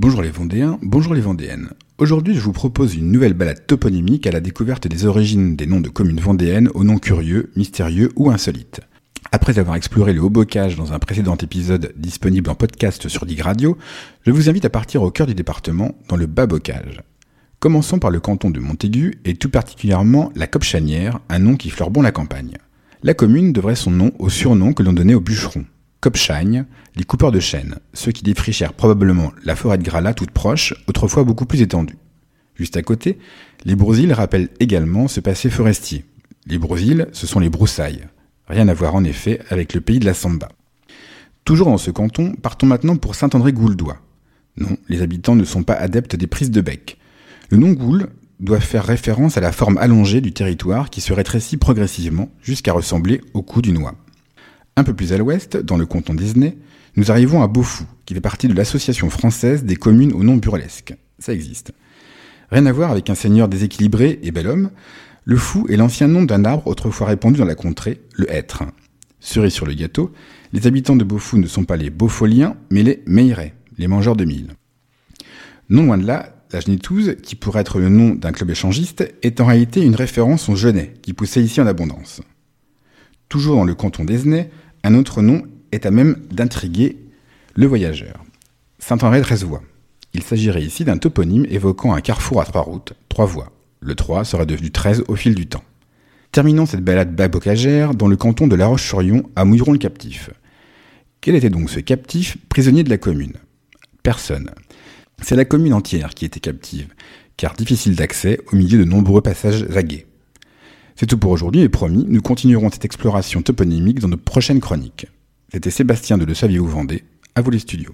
Bonjour les Vendéens, bonjour les Vendéennes. Aujourd'hui, je vous propose une nouvelle balade toponymique à la découverte des origines des noms de communes vendéennes aux noms curieux, mystérieux ou insolites. Après avoir exploré le Haut-Bocage dans un précédent épisode disponible en podcast sur Dig Radio, je vous invite à partir au cœur du département, dans le Bas-Bocage. Commençons par le canton de Montaigu et tout particulièrement la Copchanière, un nom qui fleure bon la campagne. La commune devrait son nom au surnom que l'on donnait aux bûcherons, Copchagne, les coupeurs de chêne, ceux qui défrichèrent probablement la forêt de Gralat toute proche, autrefois beaucoup plus étendue. Juste à côté, les Brousilles rappellent également ce passé forestier. Les Brousilles, ce sont les broussailles. Rien à voir en effet avec le pays de la Samba. Toujours dans ce canton, partons maintenant pour Saint-André-Gouldois. Non, les habitants ne sont pas adeptes des prises de bec. Le nom Goul doit faire référence à la forme allongée du territoire qui se rétrécit progressivement jusqu'à ressembler au cou du noix. Un peu plus à l'ouest, dans le canton d'Isnay, nous arrivons à Beaufou, qui fait partie de l'association française des communes au nom burlesque. Ça existe. Rien à voir avec un seigneur déséquilibré et bel homme, le fou est l'ancien nom d'un arbre autrefois répandu dans la contrée, le hêtre. Cerise sur le gâteau, les habitants de Beaufou ne sont pas les Beaufoliens, mais les Meillerais, les mangeurs de mille. Non loin de là, la Genitouze, qui pourrait être le nom d'un club échangiste, est en réalité une référence au genêt, qui poussait ici en abondance. Toujours dans le canton d'Esnay, un autre nom est à même d'intriguer le voyageur. Saint-Henri-de-Résevoix. Il s'agirait ici d'un toponyme évoquant un carrefour à trois routes, trois voies. Le 3 serait devenu 13 au fil du temps. Terminons cette balade babocagère dans le canton de La Roche-sur-Yon à Mouilleron-le-Captif. Quel était donc ce captif prisonnier de la commune? Personne. C'est la commune entière qui était captive, car difficile d'accès au milieu de nombreux passages zagués. C'est tout pour aujourd'hui et promis, nous continuerons cette exploration toponymique dans nos prochaines chroniques. C'était Sébastien de Le Saviez-vous Vendée, à vous les studios.